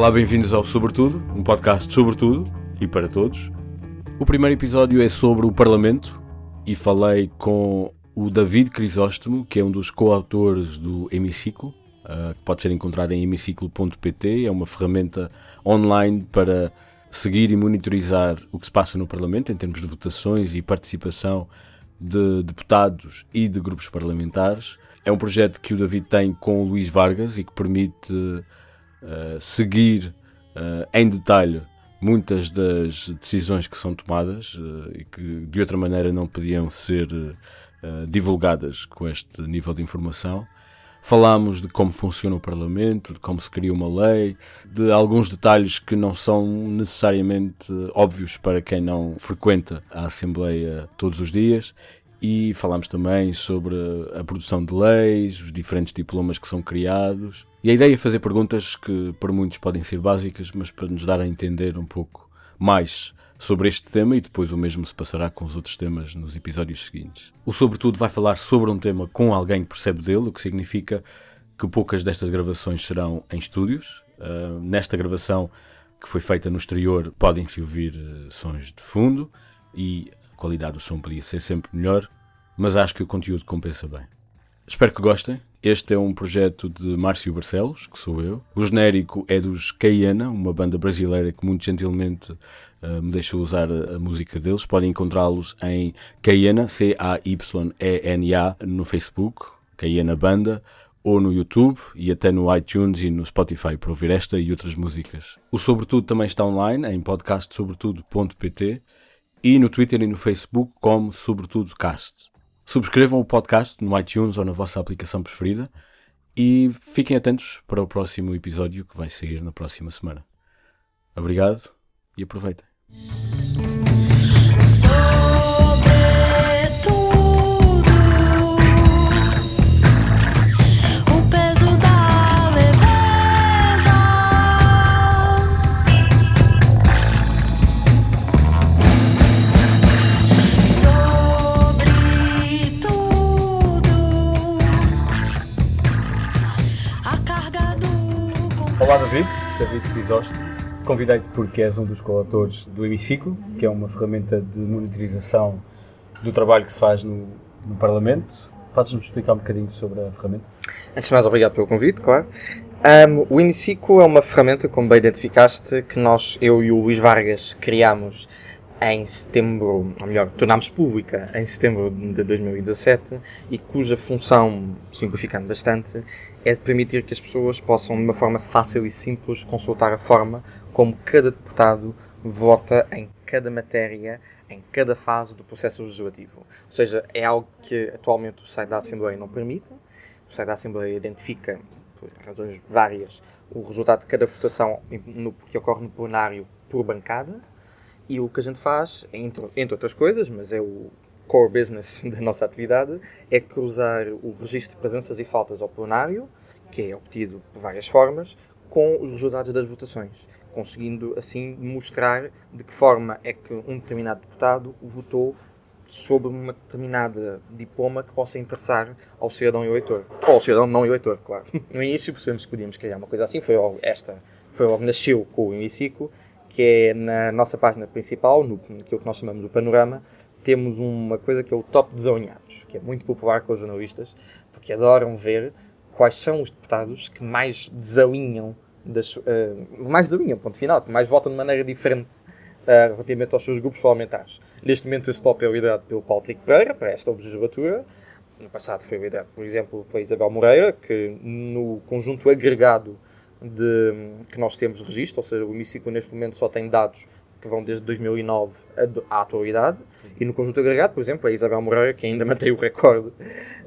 Olá, bem-vindos ao Sobretudo, um podcast sobre tudo e para todos. O primeiro episódio é sobre o Parlamento e falei com o David Crisóstomo, que é um dos coautores do Hemiciclo, uh, que pode ser encontrado em hemiciclo.pt. É uma ferramenta online para seguir e monitorizar o que se passa no Parlamento em termos de votações e participação de deputados e de grupos parlamentares. É um projeto que o David tem com o Luís Vargas e que permite uh, seguir uh, em detalhe muitas das decisões que são tomadas uh, e que de outra maneira não podiam ser divulgadas com este nível de informação. Falámos de como funciona o Parlamento, de como se cria uma lei, de alguns detalhes que não são necessariamente óbvios para quem não frequenta a Assembleia todos os dias. E falámos também sobre a produção de leis, os diferentes diplomas que são criados. E a ideia é fazer perguntas que para muitos podem ser básicas, mas para nos dar a entender um pouco mais sobre este tema e depois o mesmo se passará com os outros temas nos episódios seguintes. O Sobretudo vai falar sobre um tema com alguém que percebe dele, o que significa que poucas destas gravações serão em estúdios. Uh, nesta gravação que foi feita no exterior podem-se ouvir uh, sons de fundo e a qualidade do som podia ser sempre melhor, mas acho que o conteúdo compensa bem. Espero que gostem. Este é um projeto de Márcio Barcelos, que sou eu. O genérico é dos Caiana, uma banda brasileira que muito gentilmente uh, me deixou usar a, música deles. Podem encontrá-los em Caiana, C-A-Y-E-N-A, no Facebook, Caiana Banda, ou no YouTube e até no iTunes e no Spotify para ouvir esta e outras músicas. O Sobretudo também está online em podcastsobretudo.pt e no Twitter e no Facebook como SobretudoCast. Subscrevam o podcast no iTunes ou na vossa aplicação preferida e fiquem atentos para o próximo episódio que vai sair na próxima semana. Obrigado e aproveitem. Olá David, David Crisóstomo. Convidei-te porque és um dos coautores do Hemiciclo, que é uma ferramenta de monitorização do trabalho que se faz no, no Parlamento. Podes-nos explicar um bocadinho sobre a ferramenta? Antes de mais, obrigado pelo convite, claro. Um, o Hemiciclo é uma ferramenta, como bem identificaste, que nós, eu e o Luís Vargas, criámos em setembro, ou melhor, tornámos pública em setembro de 2017 e cuja função, simplificando bastante, é de permitir que as pessoas possam, de uma forma fácil e simples, consultar a forma como cada deputado vota em cada matéria, em cada fase do processo legislativo. Ou seja, é algo que atualmente o site da Assembleia não permite. O site da Assembleia identifica, por razões várias, o resultado de cada votação no, que ocorre no plenário por bancada. E o que a gente faz, entre, entre outras coisas, mas é o core business da nossa atividade é cruzar o registro de presenças e faltas ao plenário, que é obtido por várias formas, com os resultados das votações, conseguindo assim mostrar de que forma é que um determinado deputado votou sobre uma determinada diploma que possa interessar ao cidadão eleitor. Ou ao cidadão não eleitor, claro. No início percebemos que podíamos criar uma coisa assim, foi logo, esta foi logo, nasceu com o Hemiciclo, que é na nossa página principal, no, naquilo que nós chamamos o panorama, temos uma coisa que é o top desalinhados, que é muito popular com os jornalistas, porque adoram ver quais são os deputados que mais desalinham, das, uh, mais desalinham, ponto final, que mais votam de maneira diferente uh, relativamente aos seus grupos parlamentares. Neste momento esse top é liderado pelo Paulo Tico Pereira, para esta legislatura. No passado foi liderado, por exemplo, pela Isabel Moreira, que no conjunto agregado de, que nós temos registro, ou seja, o hemiciclo neste momento só tem dados que vão desde 2009 à atualidade, Sim. e no conjunto agregado, por exemplo, a Isabel Moreira, que ainda mantém o recorde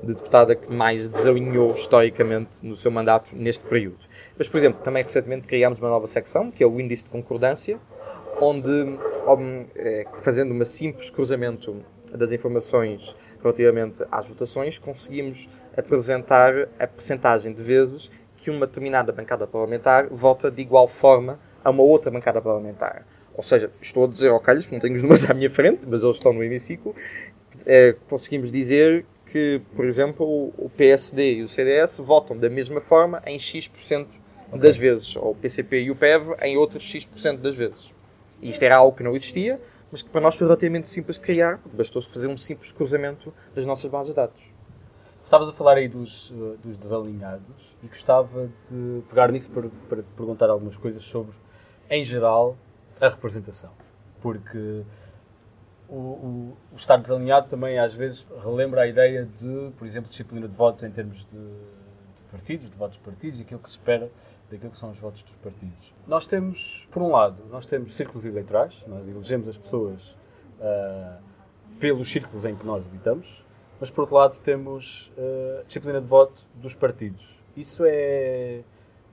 de deputada que mais desalinhou historicamente no seu mandato neste período. Mas, por exemplo, também recentemente criámos uma nova secção, que é o Índice de Concordância, onde, é, fazendo uma simples cruzamento das informações relativamente às votações, conseguimos apresentar a percentagem de vezes que uma determinada bancada parlamentar vota de igual forma a uma outra bancada parlamentar. Ou seja, estou a dizer ao calhas, porque não tenho os números à minha frente, mas eles estão no hemiciclo. É, conseguimos dizer que, por exemplo, o PSD e o CDS votam da mesma forma em X% okay. das vezes, ou o PCP e o PEV em outras X% das vezes. E isto era algo que não existia, mas que para nós foi relativamente simples de criar, bastou fazer um simples cruzamento das nossas bases de dados. Estavas a falar aí dos, eh, dos desalinhados e gostava de pegar nisso para, para te perguntar algumas coisas sobre, em geral, a representação. Porque o, o, o, estar desalinhado também às vezes relembra a ideia de, por exemplo, disciplina de voto em termos de, de partidos, de votos partidos e aquilo que se espera daquilo que são os votos dos partidos. Nós temos, por um lado, nós temos círculos eleitorais, nós elegemos as pessoas uh, pelos círculos em que nós habitamos, mas por outro lado temos uh, disciplina de voto dos partidos. Isso é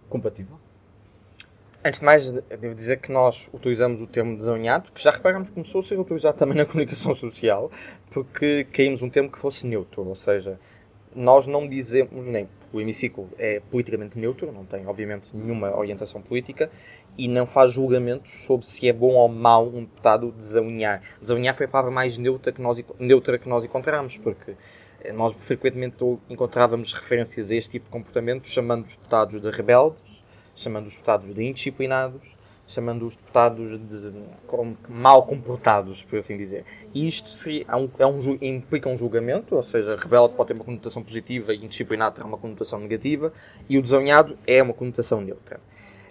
compatível? Antes de mais, devo dizer que nós utilizamos o termo desalinhado, que já reparamos que começou a ser utilizado também na comunicação social, porque caímos um termo que fosse neutro, ou seja, nós não dizemos, nem o hemiciclo é politicamente neutro, não tem, obviamente, nenhuma orientação política e não faz julgamentos sobre se é bom ou mau um deputado desalinhar. Desalinhar foi a palavra mais neutra que nós, neutra que nós encontramos, porque eh, nós frequentemente encontrávamos referências a este tipo de comportamento, chamando os deputados de rebeldes, chamando os deputados de indisciplinados, chamando os deputados de como, mal comportados, por assim dizer. E isto seria, é um, é um, implica um julgamento, ou seja, rebelde pode ter uma conotação positiva e indisciplinado terá uma conotação negativa, e o desalinhado é uma conotação neutra.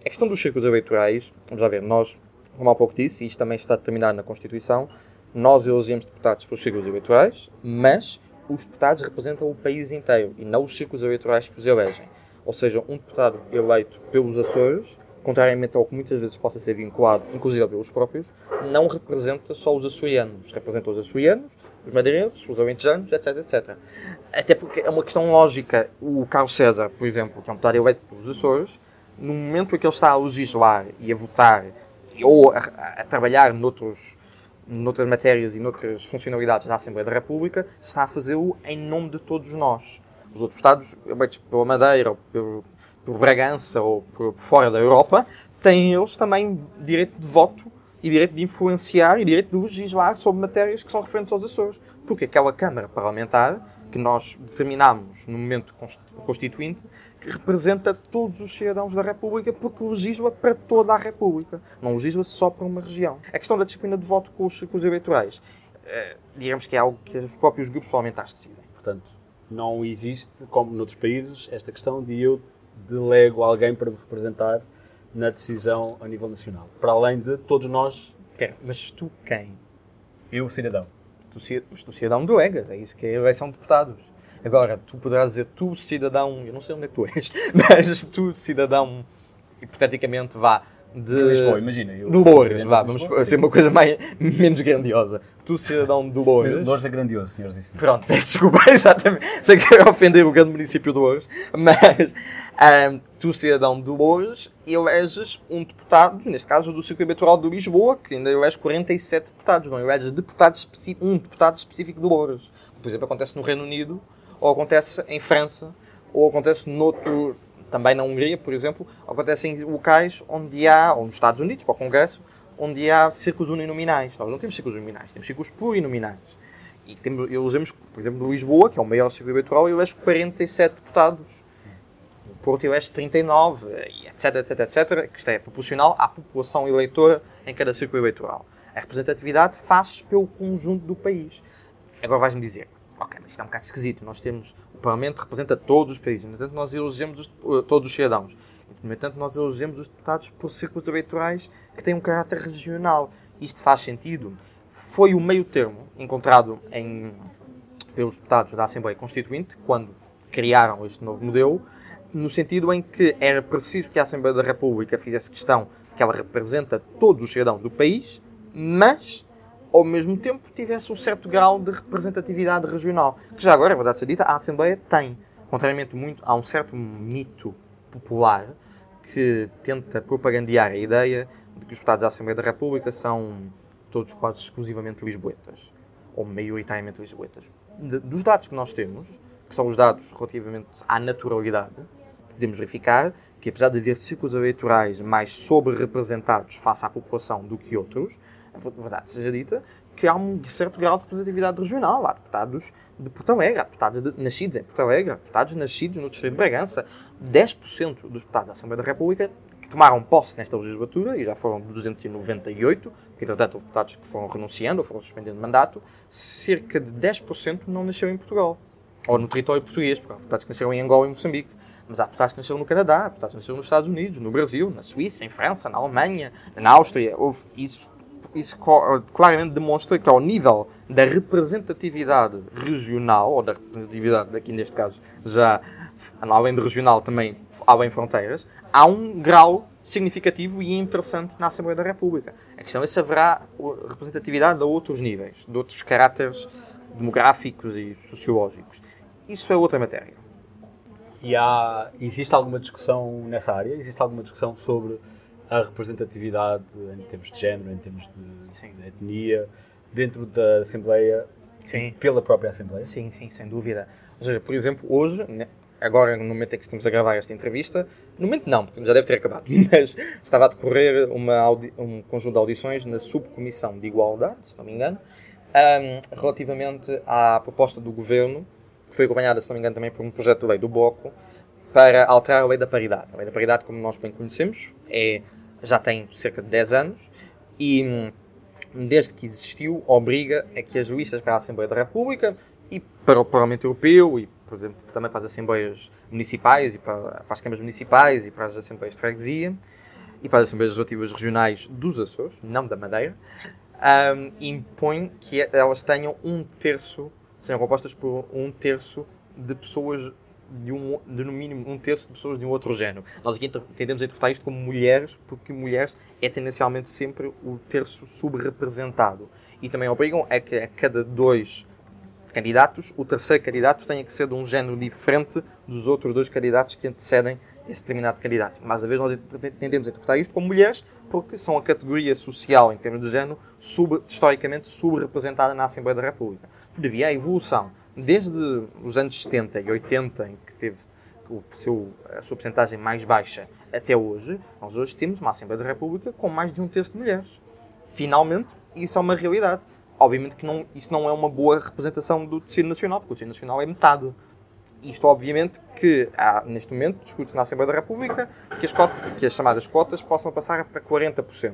A questão dos círculos eleitorais, vamos lá ver, nós, como há pouco disse, e isto também está determinado na Constituição, nós elegemos deputados pelos círculos eleitorais, mas os deputados representam o país inteiro e não os círculos eleitorais que os elegem. Ou seja, um deputado eleito pelos Açores contrariamente ao que muitas vezes possa ser vinculado, inclusive pelos próprios, não representa só os açorianos. Representa os açorianos, os madeirenses, os alentejanos, etc, etc. Até porque é uma questão lógica. O Carlos César, por exemplo, que é um deputado eleito pelos Açores, no momento em que ele está a legislar e a votar, ou a, a trabalhar noutros, noutras matérias e noutras funcionalidades da Assembleia da República, está a fazê-lo em nome de todos nós. Os outros Estados, eleitos pela Madeira, ou pelo, por Bragança ou por fora da Europa, têm eles também direito de voto e direito de influenciar e direito de legislar sobre matérias que são referentes aos Açores. Porque aquela Câmara Parlamentar que nós determinamos no momento constituinte, que representa todos os cidadãos da República, porque legisla para toda a República, não legisla só para uma região. A questão da disciplina de voto com os círculos eleitorais, eh, digamos que é algo que os próprios grupos parlamentares decidem. Portanto, não existe, como noutros países, esta questão de eu delego alguém para me representar na decisão a nível nacional. Para além de todos nós. Quem? Mas tu quem? Eu, cidadão. Tu, tu cidadão delegas, é isso que é a eleição de deputados. Agora, tu poderás dizer tu, cidadão, eu não sei onde é que tu és, mas tu, cidadão, hipoteticamente vá, de, Lisboa, imagina. Eu Loures, vá, vamos ser uma coisa mais, menos grandiosa. Tu, cidadão de Loures. Loures é grandioso, senhores e senhores. Pronto, peço desculpa, exatamente. Sei que é ofender o grande município de Loures, mas um, tu, cidadão de Loures, eleges um deputado, neste caso do Círculo Eleitoral de Lisboa, que ainda elege 47 deputados, não eleges deputado um deputado específico de Loures. Por exemplo, acontece no Reino Unido, ou acontece em França, ou acontece noutro também na Hungria, por exemplo, acontecem em locais onde há, ou nos Estados Unidos, para o Congresso, onde há círculos uninominais. Nós não temos círculos uninominais, temos círculos plurinominais. E temos, usamos, por exemplo, Lisboa, que é o maior círculo eleitoral, elege 47 deputados. O Porto elege 39, etc, etc, etc, que isto é proporcional à população eleitora em cada círculo eleitoral. A representatividade faz-se pelo conjunto do país. Agora vais-me dizer, ok, mas isto é um bocado esquisito. Nós temos Parlamento representa todos os países. No entanto, nós elegemos os, eh, todos os cidadãos. No entanto, nós elegemos os deputados por círculos eleitorais que têm um caráter regional. Isto faz sentido? Foi o meio termo encontrado em, pelos deputados da Assembleia Constituinte, quando criaram este novo modelo, no sentido em que era preciso que a Assembleia da República fizesse questão que ela representa todos os cidadãos do país, mas ao mesmo tempo tivesse um certo grau de representatividade regional. Que já agora, é verdade ser dita, a Assembleia tem. Contrariamente muito a um certo mito popular que tenta propagandear a ideia de que os deputados da Assembleia da República são todos quase exclusivamente lisboetas. Ou maioritariamente lisboetas. Dos dados que nós temos, que são os dados relativamente à naturalidade, podemos verificar que apesar de haver ciclos eleitorais mais sobre-representados face à população do que outros, verdade seja dita, que há um certo grau de representatividade regional. Há deputados de Porto Alegre, há deputados de, nascidos em Porto Alegre, há deputados nascidos no Distrito de Bragança. 10% dos deputados da Assembleia da República que tomaram posse nesta legislatura, e já foram 298, que entretanto houve deputados que foram renunciando ou foram suspendendo mandato, cerca de 10% não nasceu em Portugal. Ou no território português, porque há deputados que nasceram em Angola e Moçambique. Mas há deputados que nasceram no Canadá, há deputados que nasceram nos Estados Unidos, no Brasil, na Suíça, em França, na Alemanha, na Áustria. Houve isso isso claramente demonstra que ao nível da representatividade regional, ou da representatividade, aqui neste caso, já além de regional também além fronteiras, há um grau significativo e interessante na Assembleia da República. A questão é se haverá representatividade a outros níveis, de outros caráteres demográficos e sociológicos. Isso é outra matéria. E há, existe alguma discussão nessa área? Existe alguma discussão sobre a representatividade em termos de género, em termos de, de etnia, dentro da Assembleia, sim. pela própria Assembleia? Sim, sim, sem dúvida. Ou seja, por exemplo, hoje, né, agora no momento em que estamos a gravar esta entrevista, no momento não, porque já deve ter acabado, mas estava a decorrer uma um conjunto de audições na Subcomissão de Igualdade, se não me engano, um, relativamente à proposta do Governo, que foi acompanhada, se não me engano, também por um projeto de lei do Bloco, para alterar a lei da paridade. A lei da paridade, como nós bem conhecemos, é já tem cerca de 10 anos e hum, desde que existiu obriga a que as listas para a Assembleia da República e para o Parlamento Europeu e, por exemplo, também para as Assembleias Municipais e para, para as câmaras municipais e para as Assembleias de Freguesia e para as Assembleias Legislativas Regionais dos Açores, não da Madeira, um, impõe que elas tenham um terço, sejam compostas por um terço de pessoas de, um, de no mínimo um terço de pessoas de um outro género. Nós aqui tendemos a interpretar isto como mulheres, porque mulheres é tendencialmente sempre o terço subrepresentado. E também obrigam a que a cada dois candidatos, o terceiro candidato tenha que ser de um género diferente dos outros dois candidatos que antecedem esse determinado candidato. Mais uma vez, nós tendemos a interpretar isto como mulheres, porque são a categoria social, em termos de género, sub, historicamente subrepresentada na Assembleia da República. Devia a evolução desde os anos 70 e 80, em que teve o seu, a sua porcentagem mais baixa, até hoje, nós hoje temos uma Assembleia da República com mais de um terço de mulheres. Finalmente, isso é uma realidade. Obviamente que não, isso não é uma boa representação do tecido nacional, porque o tecido nacional é metade. Isto, obviamente, que há, neste momento discute-se na Assembleia da República que as, cotas, que as chamadas cotas possam passar para 40%.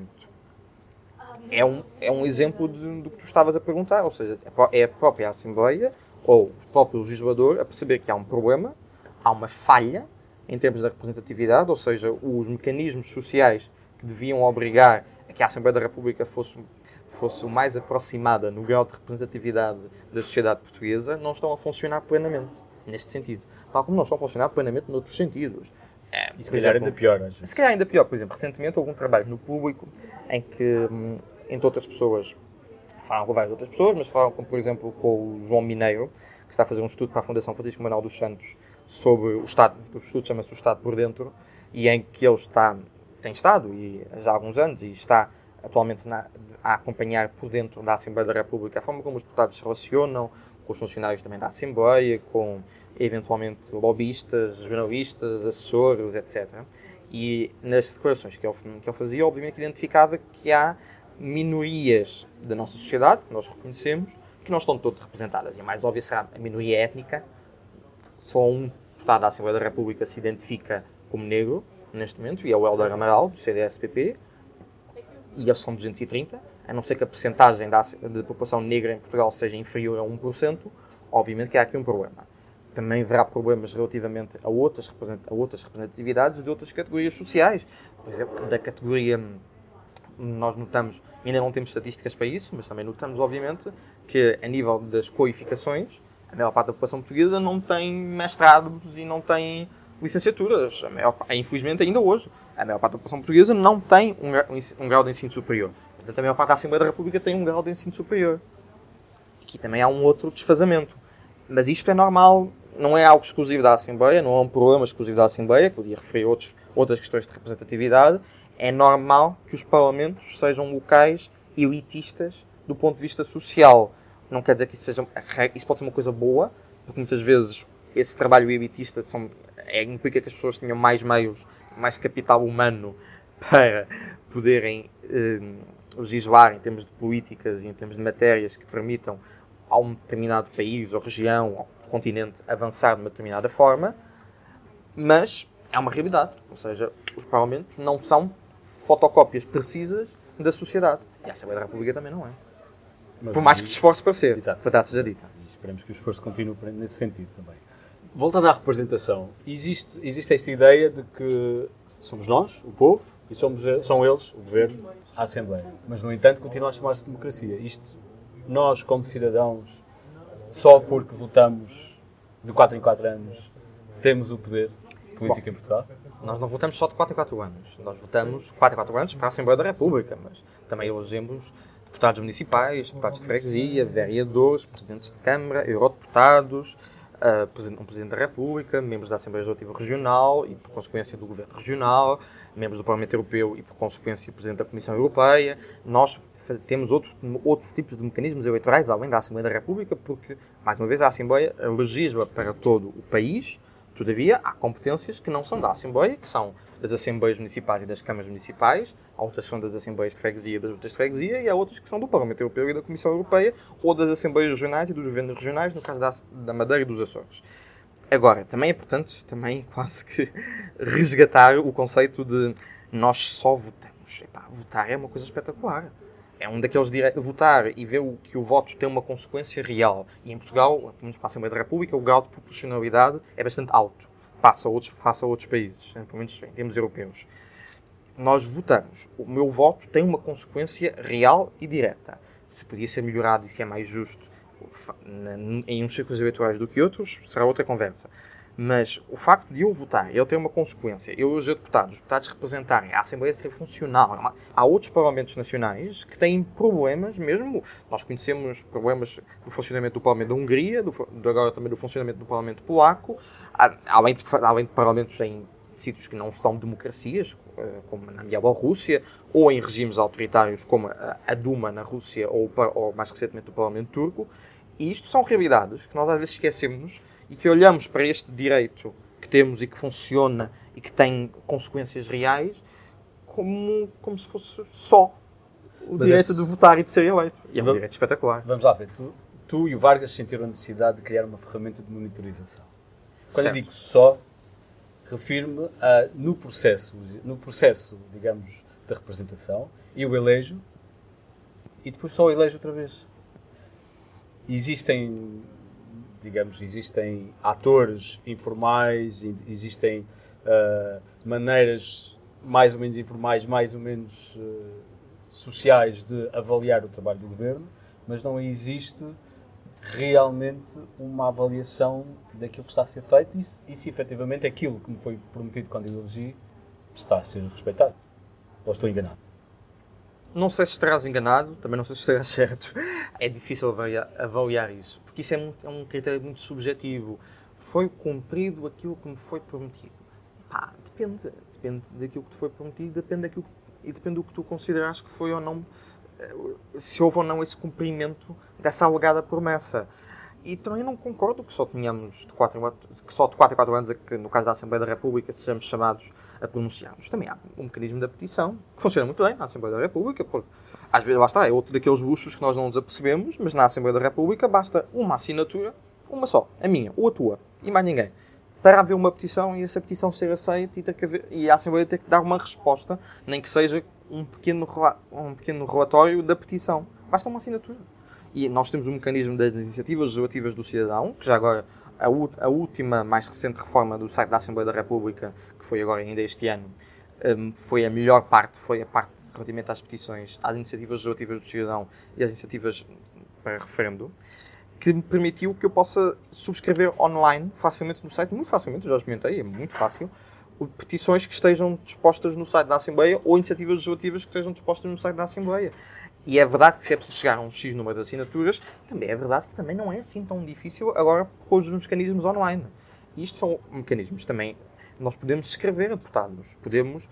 É um, é um exemplo do que tu estavas a perguntar, ou seja, é a própria Assembleia ou o próprio legislador a perceber que há um problema, há uma falha em termos da representatividade, ou seja, os mecanismos sociais que deviam obrigar a que a Assembleia da República fosse, fosse o mais aproximada no grau de representatividade da sociedade portuguesa, não estão a funcionar plenamente neste sentido. Tal como não estão a funcionar plenamente noutros sentidos. É, e se calhar ainda pior, às Se calhar ainda pior, por exemplo, recentemente houve um trabalho no público em que, hum, entre outras pessoas, falam com várias outras pessoas, mas falam, por exemplo, com o João Mineiro, que está a fazer um estudo para a Fundação Francisco Manuel dos Santos sobre o Estado, o estudo chama-se O Estado por Dentro, e em que ele está, tem estado, e já há alguns anos, e está atualmente na, a acompanhar por dentro da Assembleia da República a forma como os deputados se relacionam com os funcionários também da Assembleia, com eventualmente lobistas, jornalistas, assessores, etc. E nas declarações que ele, que ele fazia, obviamente identificava que há minorias da nossa sociedade, que nós reconhecemos, que não estão todas representadas. E a mais óbvia será a minoria étnica. Só um deputado da Assembleia da República se identifica como negro, neste momento, e é o Helder Amaral, do CDS-PP, e eles são 230, a não ser que a percentagem da, de população negra em Portugal seja inferior a 1%, obviamente que há aqui um problema. Também haverá problemas relativamente a outras, a outras representatividades de outras categorias sociais. Por exemplo, da categoria nós notamos, ainda não temos estatísticas para isso, mas também notamos, obviamente, que a nível das qualificações, a maior parte da população portuguesa não tem mestrados e não tem licenciaturas. A maior, infelizmente, ainda hoje, a maior parte da população portuguesa não tem um, um grau de ensino superior. Portanto, a maior parte da Assembleia da República tem um grau de ensino superior. Aqui também há um outro desfazamento. Mas isto é normal, não é algo exclusivo da Assembleia, não é um problema exclusivo da Assembleia, podia referir outros, outras questões de representatividade, é normal que os parlamentos sejam locais elitistas do ponto de vista social. Não quer dizer que isso seja. Isso pode ser uma coisa boa, porque muitas vezes esse trabalho elitista são, é, implica que as pessoas tenham mais meios, mais capital humano para poderem eh, legislar em termos de políticas e em termos de matérias que permitam a um determinado país ou região ou continente avançar de uma determinada forma, mas é uma realidade. Ou seja, os parlamentos não são fotocópias precisas da sociedade. E a Assembleia da República também não é. Mas Por mais que se esforce para ser. Exato. Verdade seja dita. E esperemos que o esforço continue nesse sentido também. Voltando à representação, existe, existe esta ideia de que somos nós, o povo, e somos, são eles, o governo, a Assembleia. Mas, no entanto, continua a chamar-se democracia. Isto, nós, como cidadãos, só porque votamos de 4 em 4 anos, temos o poder político Bom, em Portugal? Nós não votamos só de 4 em 4 anos. Nós votamos 4 em 4 anos para a Assembleia da República, mas também elegemos deputados municipais, deputados de freguesia, vereadores, presidentes de Câmara, eurodeputados, uh, um Presidente da República, membros da Assembleia Legislativa Regional e, por consequência, do Governo Regional, membros do Parlamento Europeu e, por consequência, Presidente da Comissão Europeia. Nós temos outro, outros tipos de mecanismos eleitorais além da Assembleia da República, porque, mais uma vez, a Assembleia legisla para todo o país, Todavia, há competências que não são da Assembleia, que são das Assembleias Municipais e das Câmaras Municipais, há outras que são das Assembleias de Freguesia e das outras de Freguesia, e há outras que são do Parlamento Europeu e da Comissão Europeia, ou das Assembleias Regionais e dos Governos Regionais, no caso da, da Madeira e dos Açores. Agora, também é importante, também quase que resgatar o conceito de nós só votamos. Epá, votar é uma coisa espetacular é um daqueles direitos. Votar e ver o, que o voto tem uma consequência real. E em Portugal, pelo menos para a Assembleia da República, o grau de proporcionalidade é bastante alto. Passa a outros, passa a outros países, pelo menos em termos europeus. Nós votamos. O meu voto tem uma consequência real e direta. Se podia ser melhorado e se é mais justo em uns círculos eleitorais do que outros, será outra conversa. Mas o facto de eu votar, ele ter uma consequência, eu deputados, os deputados representarem, a Assembleia ser funcional. Há outros parlamentos nacionais que têm problemas mesmo. Nós conhecemos problemas do funcionamento do Parlamento da Hungria, do, agora também do funcionamento do Parlamento Polaco, além de, além de parlamentos em sítios que não são democracias, eh, como na Bielorrússia, ou em regimes autoritários como a Duma na Rússia, ou, ou mais recentemente o Parlamento Turco. E isto são realidades que nós às vezes esquecemos e que olhamos para este direito que temos e que funciona e que tem consequências reais como, como se fosse só o Mas direito esse... de votar e de ser eleito. E é um direito espetacular. Vamos lá ver. Tu, tu e o Vargas sentiram a necessidade de criar uma ferramenta de monitorização. Quando certo. eu digo só, refiro-me a no processo, no processo, digamos, da representação, eu elejo e depois só elejo outra vez. Existem digamos, existem atores informais, existem uh, maneiras mais ou menos informais, mais ou menos uh, sociais de avaliar o trabalho do governo, mas não existe realmente uma avaliação daquilo que está a ser feito e se, e se efetivamente aquilo que me foi prometido quando eu elegi está a ser respeitado. Ou estou enganado? Não sei se estarás enganado, também não sei se estarás certo. É difícil avaliar, avaliar isso porque isso é, muito, é um critério muito subjetivo. Foi cumprido aquilo que me foi prometido? Pá, depende. Depende daquilo que te foi prometido depende daquilo, e depende do que tu consideras que foi ou não, eh, se houve ou não esse cumprimento dessa alegada promessa. E também não concordo que só tenhamos de 4 em 4, que só de 4 em 4 anos, que no caso da Assembleia da República, sejamos chamados a pronunciarmos. Também há um mecanismo da petição que funciona muito bem na Assembleia da República, porque às vezes, está, é outro daqueles luxos que nós não nos apercebemos, mas na Assembleia da República basta uma assinatura, uma só, a minha ou a tua, e mais ninguém, para haver uma petição e essa petição ser aceita e, ter que haver, e a Assembleia ter que dar uma resposta, nem que seja um pequeno, um pequeno relatório da petição. Basta uma assinatura. E nós temos um mecanismo das iniciativas legislativas do cidadão, que já agora a, a, última, mais recente reforma do site da Assembleia da República, que foi agora ainda este ano, um, foi a melhor parte, foi a parte relativamente às petições, às iniciativas legislativas do cidadão e às iniciativas para referendo, que me permitiu que eu possa subscrever online, facilmente no site, muito facilmente, já experimentei, é muito fácil, petições que estejam dispostas no site da Assembleia ou iniciativas legislativas que estejam dispostas no site da Assembleia. E é verdade que se é preciso chegar a um X número de assinaturas, também é verdade que também não é assim tão difícil agora com os mecanismos online. E isto são mecanismos também. Nós podemos escrever a deputados, podemos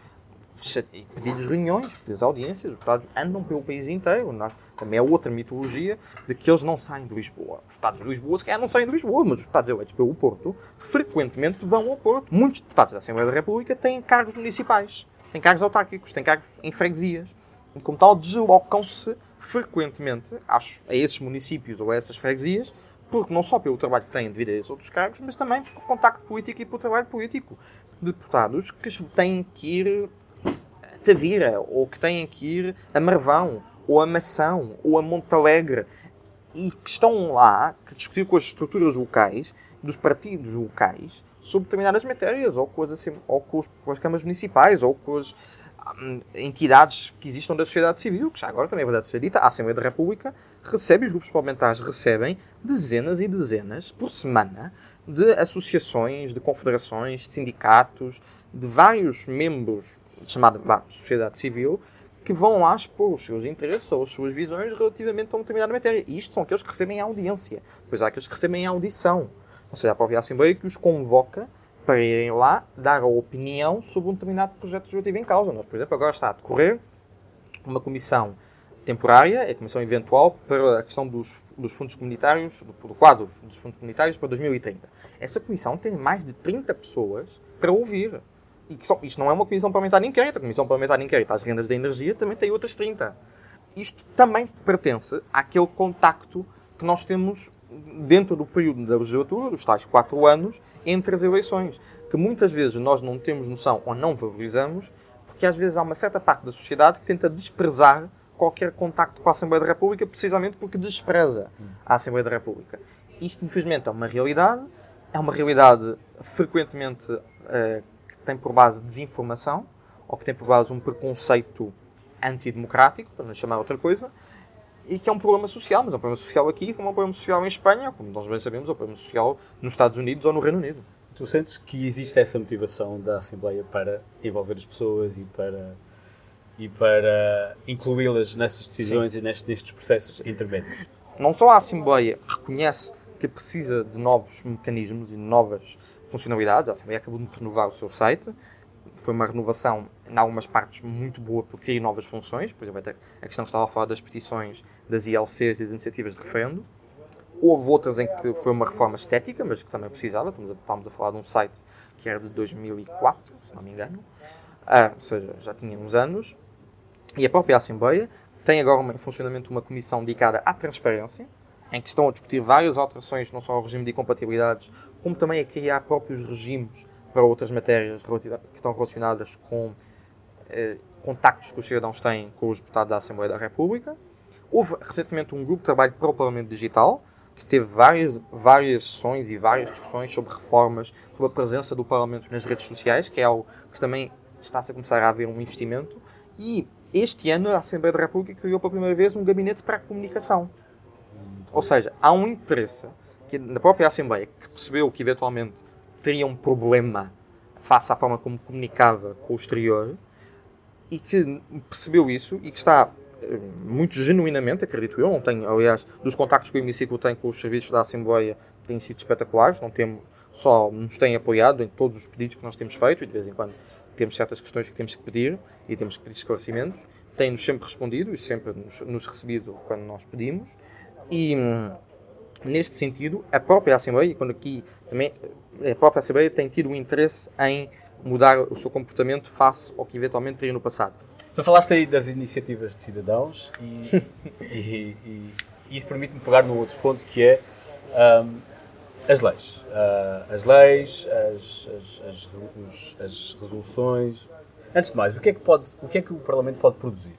pedir-lhes reuniões, pedir audiências, os deputados andam pelo país inteiro. Também é outra mitologia de que eles não saem de Lisboa. Os deputados de Lisboa, se calhar, não saem de Lisboa, mas os deputados eleitos pelo Porto frequentemente vão ao Porto. Muitos deputados da Assembleia da República têm cargos municipais, têm cargos autárquicos, têm cargos em freguesias. e como tal deslocam-se frequentemente acho, a esses municípios ou a essas freguesias, porque não só pelo trabalho que têm devido a esses outros cargos, mas também pelo contacto político e pelo trabalho político. Deputados que têm que ir Tavira, ou que têm que ir a Marvão, ou a Mação, ou a Montalegre, e que estão lá, que discutir com as estruturas locais, dos partidos locais, sobre determinadas matérias, ou com as, assim, ou com, os, com as câmaras municipais, ou com as hum, entidades que existam da sociedade civil, que já agora também é verdade ser dita, a Assembleia da República recebe, os grupos parlamentares recebem dezenas e dezenas por semana de associações, de confederações, de sindicatos, de vários membros chamada sociedade civil, que vão lá expor os seus interesses ou as suas visões relativamente a uma determinada matéria. Isto são aqueles que recebem a audiência. Pois há aqueles que recebem a audição. Ou seja, a própria Assembleia que os convoca para irem lá dar a opinião sobre um determinado projeto legislativo em causa. Nós, por exemplo, agora está a decorrer uma comissão temporária, a comissão eventual, para a questão dos, dos fundos comunitários, do, do, quadro dos fundos comunitários para 2030. Essa comissão tem mais de 30 pessoas para ouvir. E que só, isto não é uma comissão parlamentar inquérito. A comissão parlamentar inquérito às rendas da energia também tem outras 30. Isto também pertence àquele contacto que nós temos dentro do período da legislatura, dos tais quatro anos, entre as eleições, que muitas vezes nós não temos noção ou não valorizamos, porque às vezes há uma certa parte da sociedade que tenta desprezar qualquer contacto com a Assembleia da República, precisamente porque despreza a Assembleia da República. Isto, infelizmente, é uma realidade, é uma realidade frequentemente que tem por base desinformação, ou que tem por base um preconceito antidemocrático, para não chamar outra coisa, e que é um problema social, mas é um problema social aqui, como é um problema social em Espanha, como nós bem sabemos, é um problema social nos Estados Unidos ou no Reino Unido. Tu sentes que existe essa motivação da Assembleia para envolver as pessoas e para, e para incluí-las nessas decisões Sim. e nestes, nestes processos intermédios? Não só a Assembleia reconhece que precisa de novos mecanismos e novas funcionalidades, a Assembleia acabou de renovar o seu site, foi uma renovação, em algumas partes, muito boa, porque cria novas funções. Por exemplo, a questão que estava a falar das petições das ILCs e das iniciativas de referendo. Houve outras em que foi uma reforma estética, mas que também precisava. Estamos a, estamos a falar de um site que era de 2004, se não me engano. Ah, ou seja, já tinha uns anos. E a própria Assembleia tem agora em funcionamento uma comissão dedicada à transparência, em que estão a discutir várias alterações, não só ao regime de incompatibilidades, como também a criar próprios regimes para outras matérias que estão relacionadas com eh, contactos que os cidadãos têm com os deputados da Assembleia da República. Houve recentemente um grupo de trabalho para o Parlamento Digital, que teve várias, várias sessões e várias discussões sobre reformas, sobre a presença do Parlamento nas redes sociais, que é algo que também está-se a começar a haver um investimento. E este ano a Assembleia da República criou pela primeira vez um gabinete para a comunicação. Ou seja, há um interesse que, na própria Assembleia que percebeu que eventualmente teria um problema face à forma como comunicava com o exterior e que percebeu isso e que está eh, muito genuinamente, acredito eu, não tenho, aliás, dos contactos que o hemiciclo tem com os serviços da Assembleia têm sido espetaculares, não temos, só nos têm apoiado em todos os pedidos que nós temos feito e de vez em quando temos certas questões que temos que pedir e temos que pedir esclarecimentos, têm-nos sempre respondido e sempre nos, nos recebido quando nós pedimos e hum, neste sentido, a própria Assembleia, quando aqui também a própria Assembleia tem tido um interesse em mudar o seu comportamento face ao que eventualmente teria no passado. Tu falaste aí das iniciativas de cidadãos e, e, e, e isso permite-me pegar no outro ponto que é um, as leis. Uh, as leis, as, as, as, as, resoluções. Antes de mais, o que, é que pode, o que é que o Parlamento pode produzir?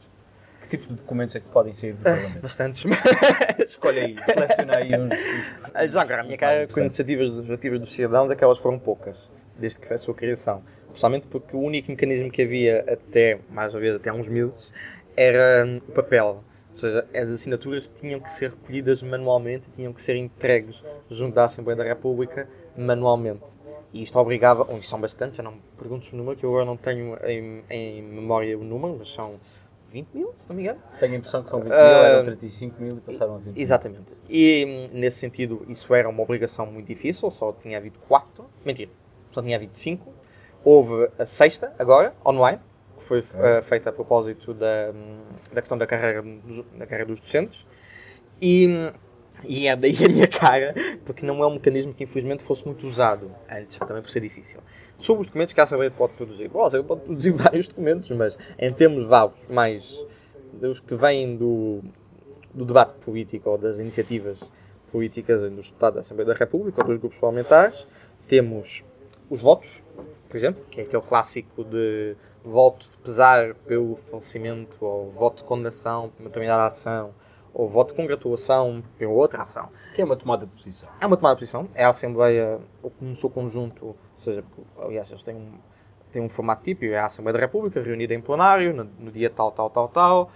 Que tipo de documentos é que podem sair do Parlamento? Bastantes. Escolhe aí, seleciona aí uns. uns Já agora, a minha cara com iniciativas legislativas dos cidadãos é que elas foram poucas, desde que foi a sua criação. Principalmente porque o único mecanismo que havia até, mais uma vez, até há uns meses, era o papel. Ou seja, as assinaturas tinham que ser recolhidas manualmente, tinham que ser entregues junto da Assembleia da República manualmente. E isto obrigava, isto são bastantes, já não me pergunto o número, que eu agora não tenho em, em memória o número, mas são 20 mil, se não me engano. Tenho a impressão que são 20 mil, uh, eram 35 mil e passaram a 20 mil. Exatamente. E nesse sentido, isso era uma obrigação muito difícil, só tinha havido 4, mentira, só tinha havido 5. Houve a sexta, agora, online, que foi uh, feita a propósito da, da questão da carreira, da carreira dos docentes. E e é daí a minha cara, porque não é um mecanismo que infelizmente fosse muito usado antes, também por ser difícil. Sobre os documentos que a Assembleia pode produzir. Bom, a Assembleia pode produzir vários documentos, mas em termos vagos mais dos que vêm do, do debate político ou das iniciativas políticas dos deputados da Assembleia da República ou dos grupos parlamentares, temos os votos, por exemplo, que é aquele clássico de voto de pesar pelo falecimento ou voto de condenação por uma determinada ação ou voto de congratulação pela outra ação. Que é uma tomada de posição. É uma tomada de posição. É a Assembleia, no seu conjunto, ou seja, aliás, eles têm um, têm um formato típico, é a Assembleia da República, reunida em plenário, no, no dia tal, tal, tal, tal.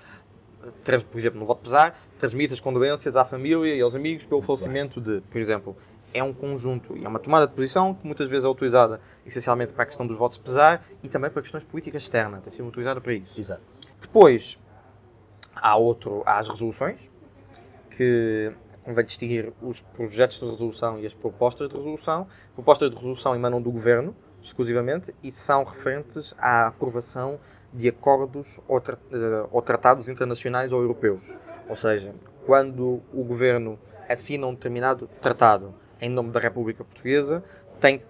Por exemplo, no voto de pesar, transmite as condolências à família e aos amigos pelo Muito falecimento bem. de, por exemplo, é um conjunto e é uma tomada de posição que muitas vezes é utilizada essencialmente para a questão dos votos de pesar e também para questões políticas externas. Tem sido utilizada para isso. Exato. Depois, há, outro, há as resoluções, que convém distinguir os projetos de resolução e as propostas de resolução. Propostas de resolução emanam do Governo, exclusivamente, e são referentes à aprovação de acordos ou, tra eh, ou tratados internacionais ou europeus. Ou seja, quando o Governo assina um determinado tratado em nome da República Portuguesa, tem,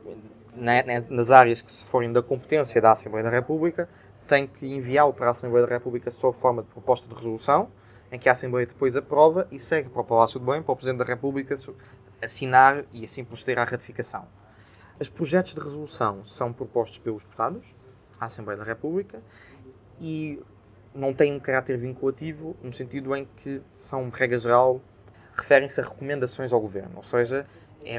nas áreas que se forem da competência da Assembleia da República, tem que enviá-lo para a Assembleia da República sob forma de proposta de resolução, em que a Assembleia depois aprova e segue para o Palácio de Bem, para o Presidente da República assinar e assim proceder à ratificação. Os projetos de resolução são propostos pelos deputados à Assembleia da República e não têm um caráter vinculativo no sentido em que são, regra geral, referem-se a recomendações ao Governo, ou seja, é,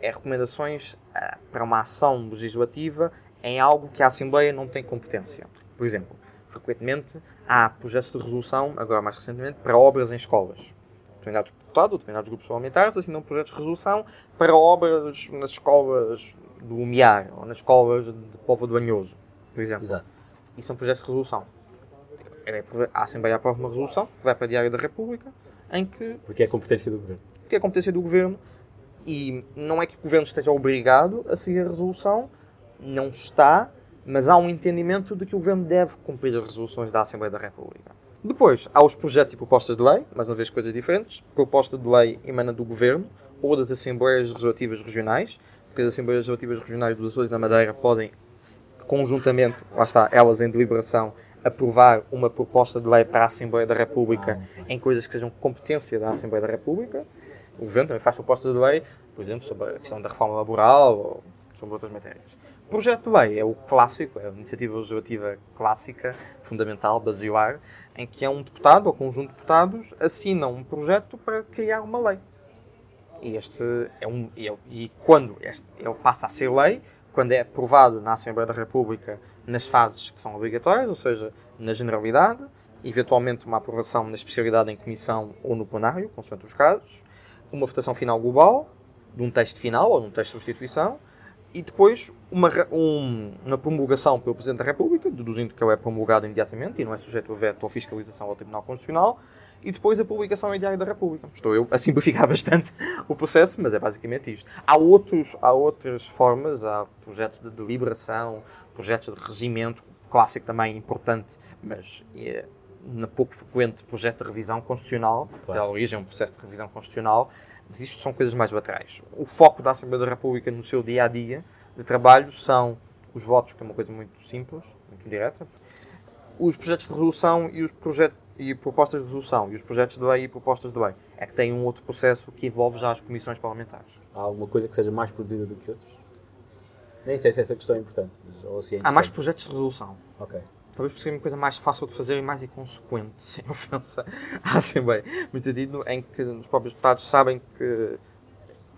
é recomendações uh, para uma ação legislativa em algo que a Assembleia não tem competência. Por exemplo, frequentemente há projetos de resolução, agora mais recentemente, para obras em escolas. Determinados deputados, determinados grupos parlamentares assinam projetos de resolução para obras nas escolas do Umiar ou nas escolas de Povo do Anhoso, por exemplo. Exato. E são projetos de resolução. É, a Assembleia aprova uma resolução que vai para a Diário da República em que. Porque é a competência do Governo. Porque é a competência do Governo e não é que o Governo esteja obrigado a seguir a resolução, não está, mas há um entendimento de que o Governo deve cumprir as resoluções da Assembleia da República. Depois, há os projetos e propostas de lei, mais uma vez coisas diferentes. Proposta de lei emana do Governo ou das Assembleias Legislativas Regionais, porque as Assembleias Legislativas Regionais dos Açores e da Madeira podem, conjuntamente, lá está, elas em deliberação, aprovar uma proposta de lei para a Assembleia da República em coisas que sejam competência da Assembleia da República. O Governo também faz propostas de lei, por exemplo, sobre a questão da reforma laboral ou sobre outras matérias. Projeto de lei é o clássico, é a iniciativa legislativa clássica, fundamental, basilar, em que é um deputado ou conjunto de deputados assinam um projeto para criar uma lei. E este é um é, e quando este ele passa a ser lei, quando é aprovado na Assembleia da República nas fases que são obrigatórias, ou seja, na generalidade, eventualmente uma aprovação na especialidade em comissão ou no plenário, consoante os casos, uma votação final global, de um texto final ou de um texto de substituição, e depois uma, um, uma promulgação pelo Presidente da República, deduzindo que ele é promulgado imediatamente e não é sujeito a veto ou fiscalização ao Tribunal Constitucional, e depois a publicação em Diário da República. Estou eu a simplificar bastante o processo, mas é basicamente isto. Há, outros, há outras formas, há projetos de deliberação, projetos de regimento, clássico também importante, mas é, na pouco frequente projeto de revisão constitucional, claro. da origem um processo de revisão constitucional, mas isto são coisas mais laterais. O foco da Assembleia da República no seu dia a dia de trabalho são os votos, que é uma coisa muito simples, muito direta, os projetos de resolução e os projetos e propostas de resolução e os projetos de lei e propostas de lei é que têm um outro processo que envolve já as comissões parlamentares. Há alguma coisa que seja mais produzida do que outros? Nem sei se essa questão é importante, mas, ou se é Há mais projetos de resolução. Ok. Talvez por ser uma coisa mais fácil de fazer e mais inconsequente, sem ofensa à Assembleia. No sentido em que os próprios deputados sabem que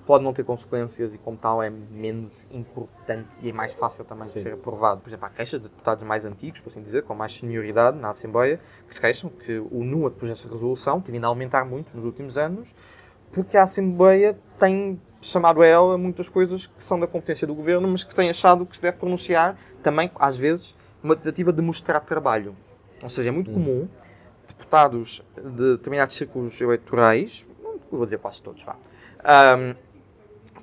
pode não ter consequências e, como tal, é menos importante e é mais fácil também Sim. de ser aprovado. Por exemplo, há queixas de deputados mais antigos, por assim dizer, com mais senioridade na Assembleia, que se queixam que o número de projetos de resolução tem vindo a aumentar muito nos últimos anos, porque a Assembleia tem chamado a ela muitas coisas que são da competência do governo, mas que tem achado que se deve pronunciar também, às vezes, uma tentativa de mostrar trabalho. Ou seja, é muito hum. comum deputados de determinados círculos eleitorais, vou dizer quase todos, vá, um,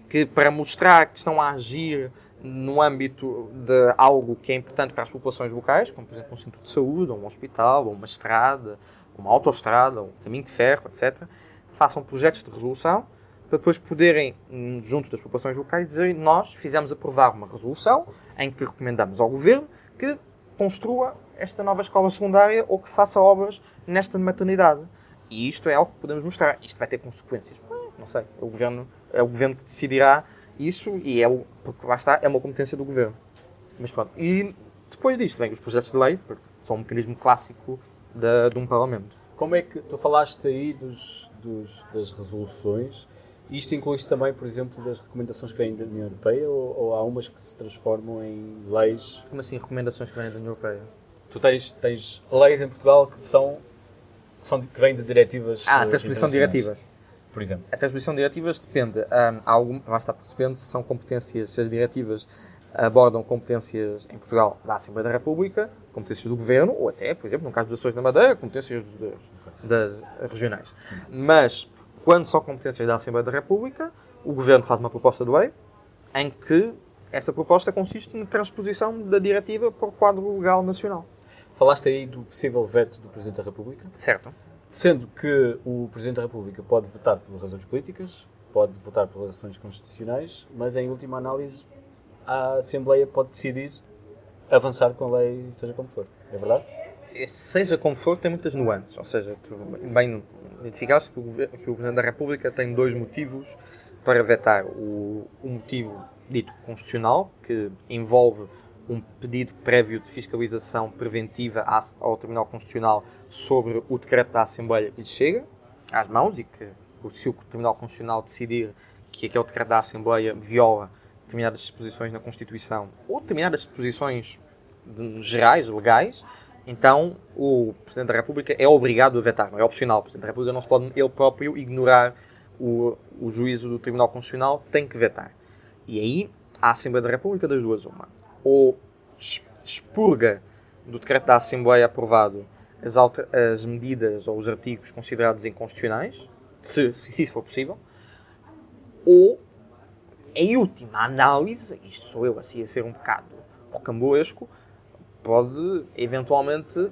que para mostrar que estão a agir no âmbito de algo que é importante para as populações locais, como por exemplo um centro de saúde, ou um hospital, ou uma estrada, uma autoestrada, um caminho de ferro, etc., façam projetos de resolução para depois poderem, junto das populações locais, dizer nós fizemos aprovar uma resolução em que recomendamos ao Governo que construa esta nova escola secundária ou que faça obras nesta maternidade. E isto é algo que podemos mostrar. Isto vai ter consequências. Não sei. É o governo, é o governo que decidirá isso e é o, porque lá está, é uma competência do governo. Mas pronto. E depois disto vem os projetos de lei, porque são um mecanismo clássico de, de um Parlamento. Como é que tu falaste aí dos, dos, das resoluções? Isto inclui também, por exemplo, das recomendações que vêm da União Europeia ou, ou, há umas que se transformam em leis? Como assim, recomendações que vêm da União Europeia? Tu tens, tens leis em Portugal que são, que, são, que vêm de diretivas. Ah, a transposição de diretivas. Por exemplo. A transposição de diretivas depende. Um, há algum, lá está, porque depende se são competências, se as diretivas abordam competências em Portugal da Assembleia da República, competências do Governo, ou até, por exemplo, no caso dos Açores da Madeira, competências das, das regionais. Mas, quando são competências da Assembleia da República, o Governo faz uma proposta de lei em que essa proposta consiste na transposição da diretiva para o quadro legal nacional. Falaste aí do possível veto do Presidente da República. Certo. Sendo que o Presidente da República pode votar por razões políticas, pode votar por razões constitucionais, mas em última análise a Assembleia pode decidir avançar com a lei, seja como for. É verdade? Seja como for, tem muitas nuances. Ou seja, tu bem identificaste que o, que o Presidente da República tem dois motivos para vetar. O, o motivo dito constitucional, que envolve um pedido prévio de fiscalização preventiva ao Tribunal Constitucional sobre o decreto da Assembleia que lhe chega às mãos e que, se o Tribunal Constitucional decidir que aquele decreto da Assembleia viola determinadas disposições na Constituição ou determinadas disposições gerais, legais, então o Presidente da República é obrigado a vetar, não é opcional. O Presidente da República não se pode ele próprio ignorar o, o juízo do Tribunal Constitucional, tem que vetar. E aí a Assembleia da República das duas uma. Ou expurga do decreto da Assembleia aprovado as, as medidas ou os artigos considerados inconstitucionais, se, se isso for possível, ou em última análise, isto sou eu assim a ser um bocado rocambolesco, pode eventualmente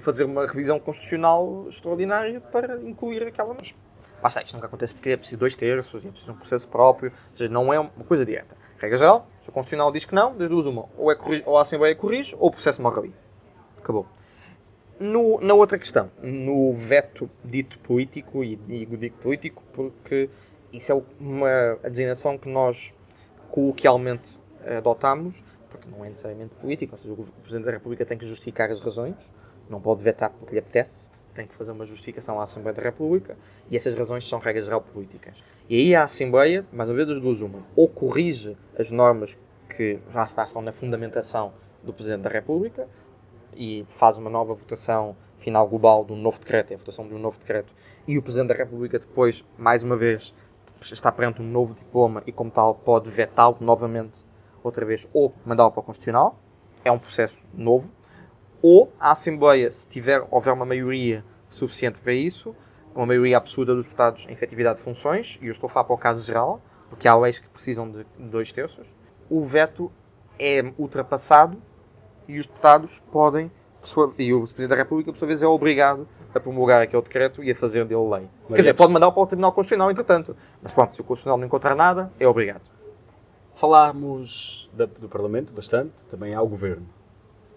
fazer uma revisão constitucional extraordinária para incluir aquela. Mas basta, isto nunca acontece porque é preciso dois terços é preciso um processo próprio, ou seja, não é uma coisa direta. Regra geral, se o Constitucional diz que não, das duas uma, ou, é ou a Assembleia corrige, ou o processo morre ali. Acabou. No, na outra questão, no veto dito político, e digo dito político porque isso é uma designação que nós coloquialmente adotamos, porque não é necessariamente político, ou seja, o Presidente da República tem que justificar as razões, não pode vetar porque lhe apetece, tem que fazer uma justificação à Assembleia da República, e essas razões são regras geral políticas. E aí a Assembleia, mais uma vez das duas uma, ou corrige as normas que já estão na fundamentação do Presidente da República, e faz uma nova votação final global de um novo decreto, é a votação de um novo decreto, e o Presidente da República depois, mais uma vez, está perante um novo diploma e, como tal, pode vetá-lo novamente, outra vez, ou mandá-lo para o Constitucional. É um processo novo. Ou a Assembleia, se tiver, houver uma maioria suficiente para isso, uma maioria absurda dos deputados em efetividade de funções, e eu estou a falar para o caso geral, porque há leis que precisam de dois terços, o veto é ultrapassado e os deputados podem, e o Presidente da República, por sua vez, é obrigado a promulgar aquele decreto e a fazer dele lei. Mas Quer dizer, pode mandar para o Tribunal Constitucional, entretanto. Mas pronto, se o Constitucional não encontrar nada, é obrigado. Falámos do Parlamento bastante, também há o Governo.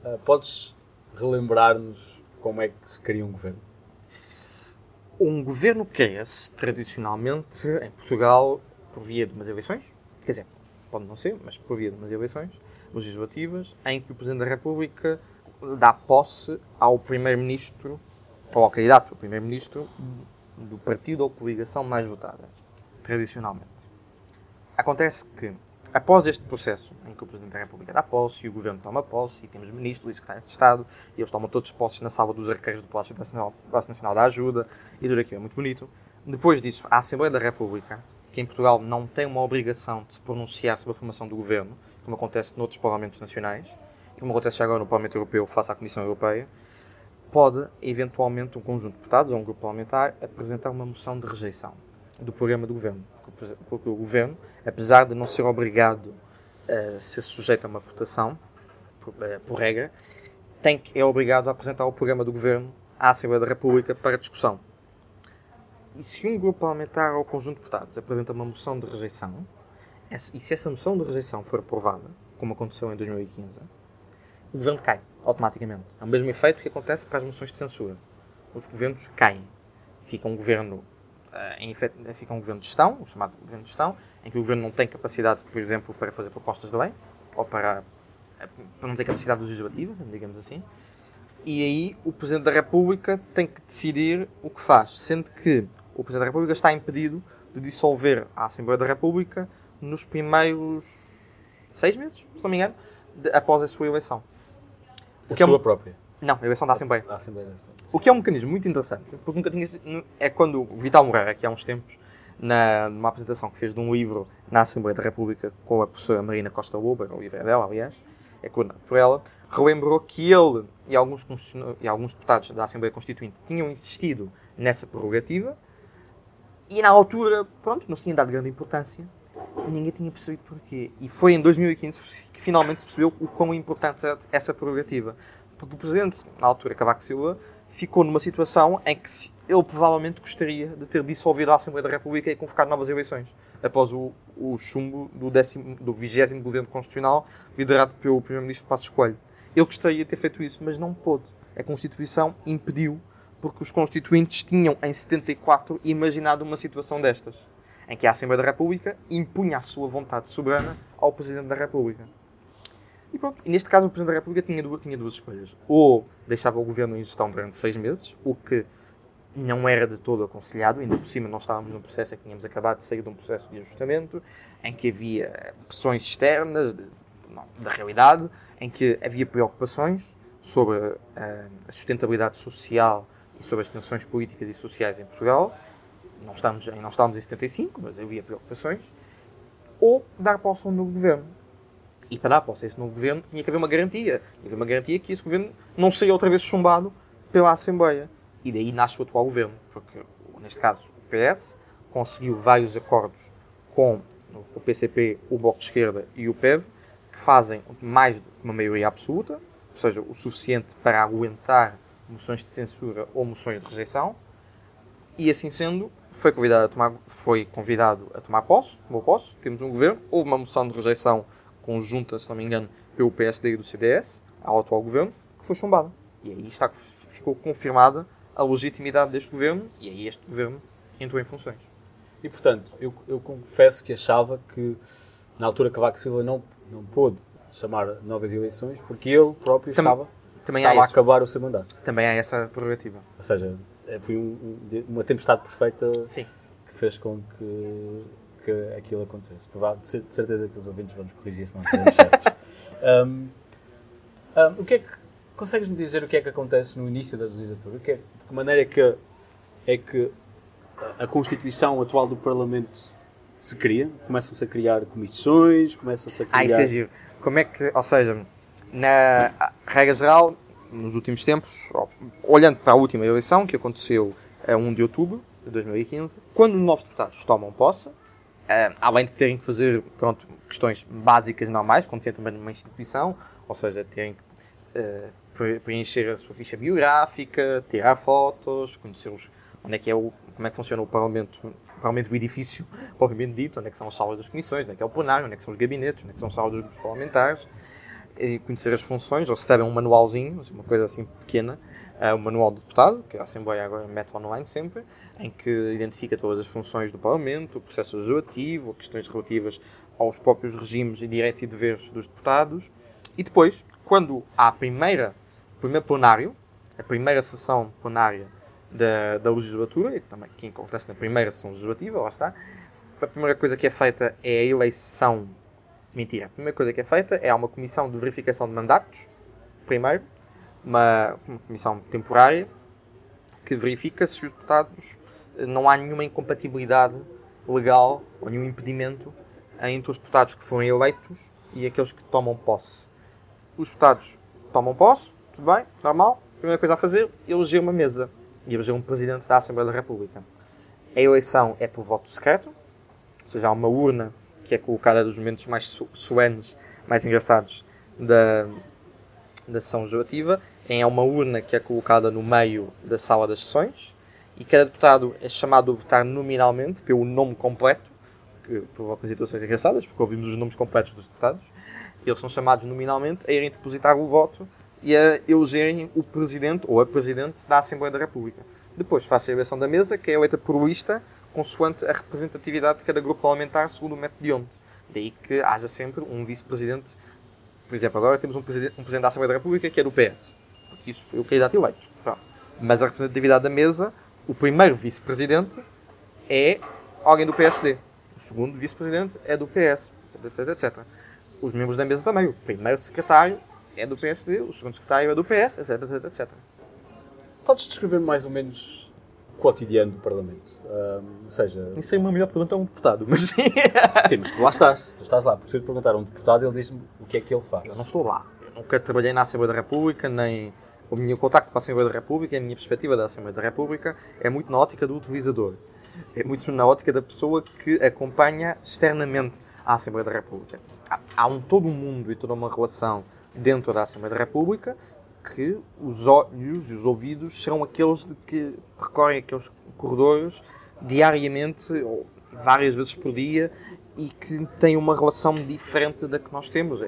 Uh, podes relembrar-nos como é que se cria um governo? Um governo cria-se, tradicionalmente, em Portugal, por via de umas eleições. Quer dizer, pode não ser, mas por via de umas eleições legislativas, em que o Presidente da República dá posse ao Primeiro-Ministro ou ao candidato a primeiro-ministro do partido ou coligação mais votada, tradicionalmente. Acontece que, após este processo em que o Presidente da República dá posse e o Governo toma posse e temos ministros e secretários de Estado e eles tomam todos posse na sala dos arqueiros do Palácio Nacional, Palácio Nacional da Ajuda e tudo aquilo é muito bonito. Depois disso, a Assembleia da República, que em Portugal não tem uma obrigação de se pronunciar sobre a formação do Governo, como acontece noutros Parlamentos Nacionais, como acontece agora no Parlamento Europeu face à Comissão Europeia, pode, eventualmente, um conjunto de deputados ou um grupo parlamentar apresentar uma moção de rejeição do programa do governo. Porque o governo, apesar de não ser obrigado a ser sujeito a uma votação, por, eh, por regra, tem que, é obrigado a apresentar o programa do governo à Assembleia da República para discussão. E se um grupo parlamentar ou conjunto de deputados apresenta uma moção de rejeição, e se essa moção de rejeição for aprovada, como aconteceu em 2015, o governo cai, automaticamente. É o mesmo efeito que acontece para as moções de censura. Os governos caem. Fica um governo, em efeito, fica um governo de gestão, o chamado governo de gestão, em que o governo não tem capacidade, por exemplo, para fazer propostas de lei, ou para, para não ter capacidade legislativa, digamos assim. E aí o Presidente da República tem que decidir o que faz, sendo que o Presidente da República está impedido de dissolver a Assembleia da República nos primeiros seis meses, se não me engano, de, após a sua eleição. A sua é própria? Não, eleição da Assembleia. A Assembleia o que é um mecanismo muito interessante, porque nunca tinha é quando o Vital Moreira, aqui há uns tempos, na, numa apresentação que fez de um livro na Assembleia da República com a professora Marina Costa Loba, o livro é dela, aliás, é coordenado por ela, relembrou que ele e alguns, e alguns deputados da Assembleia Constituinte tinham insistido nessa prerrogativa e na altura, pronto, não se tinha dado grande importância. Ninguém tinha percebido porquê. E foi em 2015 que finalmente se percebeu o quão importante é essa prerrogativa. Porque o Presidente, na altura, Cavaco Silva, ficou numa situação em que ele provavelmente gostaria de ter dissolvido a Assembleia da República e convocado novas eleições, após o, o chumbo do, décimo, do 20 Governo Constitucional, liderado pelo Primeiro-Ministro Passos Coelho. Ele gostaria de ter feito isso, mas não pôde. A Constituição impediu porque os constituintes tinham, em 74, imaginado uma situação destas, em que a Assembleia da República impunha a sua vontade soberana ao Presidente da República. E pronto. E neste caso, o Presidente da República tinha duas, tinha duas escolhas. Ou deixava o governo em gestão durante seis meses, o que não era de todo aconselhado, ainda por cima nós estávamos num processo em que tínhamos acabado de sair de um processo de ajustamento, em que havia pressões externas de, não, da realidade, em que havia preocupações sobre uh, a sustentabilidade social e sobre as tensões políticas e sociais em Portugal, não estamos, não estávamos em 75, mas havia preocupações, ou dar posse a um novo governo. E para dar posse a esse novo governo tinha que haver uma garantia. Tinha que haver uma garantia que esse governo não seria outra vez chumbado pela Assembleia. E daí nasce o atual governo, porque neste caso o PS conseguiu vários acordos com o PCP, o Bloco de Esquerda e o PEV, que fazem mais de uma maioria absoluta, ou seja, o suficiente para aguentar moções de censura ou moções de rejeição, e assim sendo, foi convidado a tomar, foi convidado a tomar posse, tomou posse, temos um governo, houve uma moção de rejeição conjunta, se não me engano, pelo PSD e do CDS, ao atual governo, que foi chumbada. E aí está, ficou confirmada a legitimidade deste governo, e aí este governo entrou em funções. E portanto, eu, eu confesso que achava que na altura Cavaco Silva não, não pôde chamar novas eleições porque ele próprio Tam estava também estava a acabar o seu mandato. Também há essa prerrogativa. Ou seja, é, foi um, uma tempestade perfeita Sim. que fez com que, que aquilo acontecesse. De certeza que os ouvintes vão nos corrigir se não estivermos certos. um, um, o que é que. Consegues-me dizer o que é que acontece no início da legislatura? Que é, de que maneira é que, é que a Constituição atual do Parlamento se cria? Começam-se a criar comissões, começam-se a criar... Ah, isso é giro. Como é que, ou seja, na regra geral, nos últimos tempos, olhando para a última eleição, que aconteceu a 1 de outubro de 2015, quando os novos deputados tomam posse, eh, além de terem que fazer pronto, questões básicas normais, quando se também numa instituição, ou seja, terem que uh, preencher a sua ficha biográfica, tirar fotos, conhecer os, onde é que é o, como é que funciona o Parlamento, Parlamento do edifício, propriamente dito, onde é que são as salas das comissões, onde é que é o plenário, onde é que são os gabinetes, onde é que são as salas dos grupos parlamentares, e conhecer as funções, eles recebem um manualzinho, assim, uma coisa assim pequena, uh, o manual do deputado, que a Assembleia agora mete online sempre, em que identifica todas as funções do Parlamento, o processo legislativo, questões relativas aos próprios regimes e direitos e deveres dos deputados. E depois, quando há a primeira, o primeiro plenário, a primeira sessão plenária da, da legislatura, e também que acontece na primeira sessão legislativa, lá está, a primeira coisa que é feita é a eleição Mentira. A primeira coisa que é feita é uma comissão de verificação de mandatos, primeiro, uma, comissão temporária, que verifica se os deputados eh, não há nenhuma incompatibilidade legal ou nenhum impedimento entre os deputados que foram eleitos e aqueles que tomam posse. Os deputados tomam posse, tudo bem, normal. A primeira coisa a fazer é eleger uma mesa e eleger um presidente da Assembleia da República. A eleição é por voto secreto, ou seja, há uma urna que é colocada dos momentos mais soenes, mais engraçados da, da sessão legislativa. É uma urna que é colocada no meio da sala das sessões e cada deputado é chamado a votar nominalmente pelo nome completo, que provocam situações engraçadas, porque ouvimos os nomes completos dos deputados. Eles são chamados nominalmente a irem depositar o voto e a elegerem o presidente ou a presidente da Assembleia da República. Depois faz-se a eleição da mesa, que é eleita por lista, consoante a representatividade de cada grupo parlamentar, segundo o método de onde. Daí que haja sempre um vice-presidente. Por exemplo, agora temos um presidente, um presidente da Assembleia da República que é do PS. Isso foi o candidato eleito. Pronto. Mas a representatividade da mesa, o primeiro vice-presidente é alguém do PSD. O segundo vice-presidente é do PS, etc, etc, Os membros da mesa também. O primeiro secretário é do PSD, o segundo secretário é do PS, etc, etc, etc. Podes descrever mais ou menos o cotidiano do Parlamento? Um, ou seja... Isso é uma melhor pergunta a um deputado, mas sim. sim, mas tu lá estás. Tu estás lá. Porque se eu te perguntar a um deputado, ele diz-me o que é que ele faz. Eu não estou lá. Eu nunca trabalhei na Assembleia da República, nem o meu contacto com a Assembleia da República, a minha perspectiva da Assembleia da República é muito na ótica do utilizador. É muito na ótica da pessoa que acompanha externamente a Assembleia da República. Há, há um todo um mundo e toda uma relação dentro da Assembleia da República que os olhos e os ouvidos serão aqueles de que recorrem aqueles corredores diariamente ou várias vezes por dia e que têm uma relação diferente da que nós temos.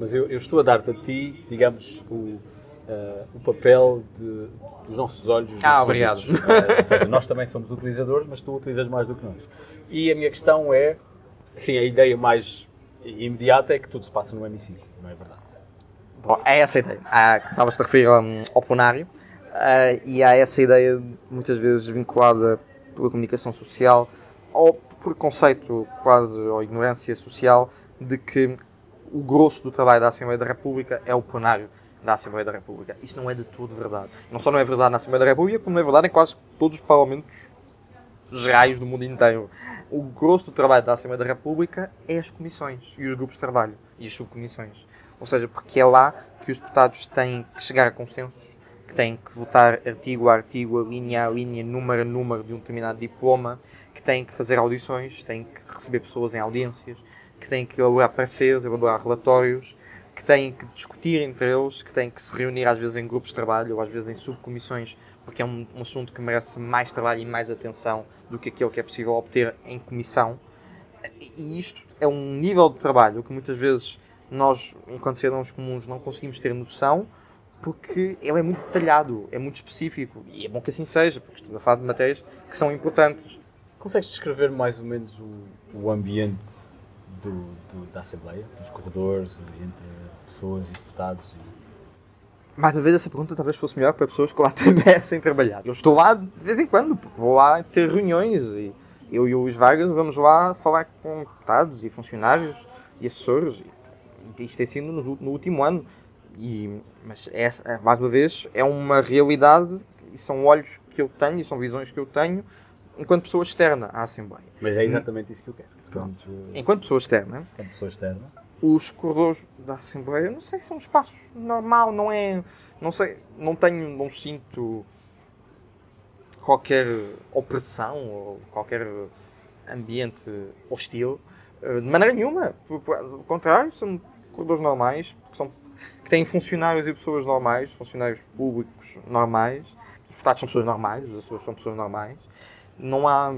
Mas eu, eu estou a dar-te a ti, digamos, o, Uh, o papel de, dos nossos olhos. Dos ah, obrigado. Uh, ou seja, nós também somos utilizadores, mas tu utilizas mais do que nós. E a minha questão é, sim, a ideia mais imediata é que tudo se passa no hemiciclo, não é verdade? Bom, é essa a ideia. Ah, Estavas-te a referir um, ao plenário uh, e há essa ideia muitas vezes vinculada pela comunicação social ou por conceito quase ou ignorância social de que o grosso do trabalho da Assembleia da República é o plenário da Assembleia da República. Isso não é de todo verdade. Não só não é verdade na Assembleia da República, como não é verdade em quase todos os parlamentos gerais do mundo inteiro. O grosso do trabalho da Assembleia da República é as comissões e os grupos de trabalho e as subcomissões. Ou seja, porque é lá que os deputados têm que chegar a consensos, que têm que votar artigo a artigo, linha a linha, número a número de um determinado diploma, que têm que fazer audições, têm que receber pessoas em audiências, que têm que elaborar pareceres, elaborar relatórios, têm que discutir entre eles, que têm que se reunir às vezes em grupos de trabalho ou às vezes em subcomissões, porque é um, um assunto que merece mais trabalho e mais atenção do que aquilo que é possível obter em comissão. E isto é um nível de trabalho que muitas vezes nós, enquanto cidadãos comuns, não conseguimos ter noção, porque ele é muito detalhado, é muito específico, e é bom que assim seja, porque estamos a falar de matérias que são importantes. Consegues descrever mais ou menos o, o ambiente do, do, da Assembleia, dos corredores, entre pessoas e deputados? E... Mais uma vez, essa pergunta talvez fosse melhor para pessoas que lá tivessem trabalhado. Eu estou lá de vez em quando, porque vou lá ter reuniões e eu e o Luís Vargas vamos lá falar com deputados e funcionários e assessores. E isto tem sido no, no último ano. E, mas, essa, mais uma vez, é uma realidade e são olhos que eu tenho e são visões que eu tenho enquanto pessoa externa à Assembleia. Mas é exatamente isso que eu quero. Enquanto pessoa externa. Enquanto pessoa externa os corredores da Assembleia, não sei se é um espaço normal, não é. Não sei, não tenho, não sinto qualquer opressão ou qualquer ambiente hostil. Eh, de maneira nenhuma. Pelo contrário, são corredores normais, que, são, que têm funcionários e pessoas normais, funcionários públicos normais. Os deputados são pessoas normais, os assessores são pessoas normais. Não há.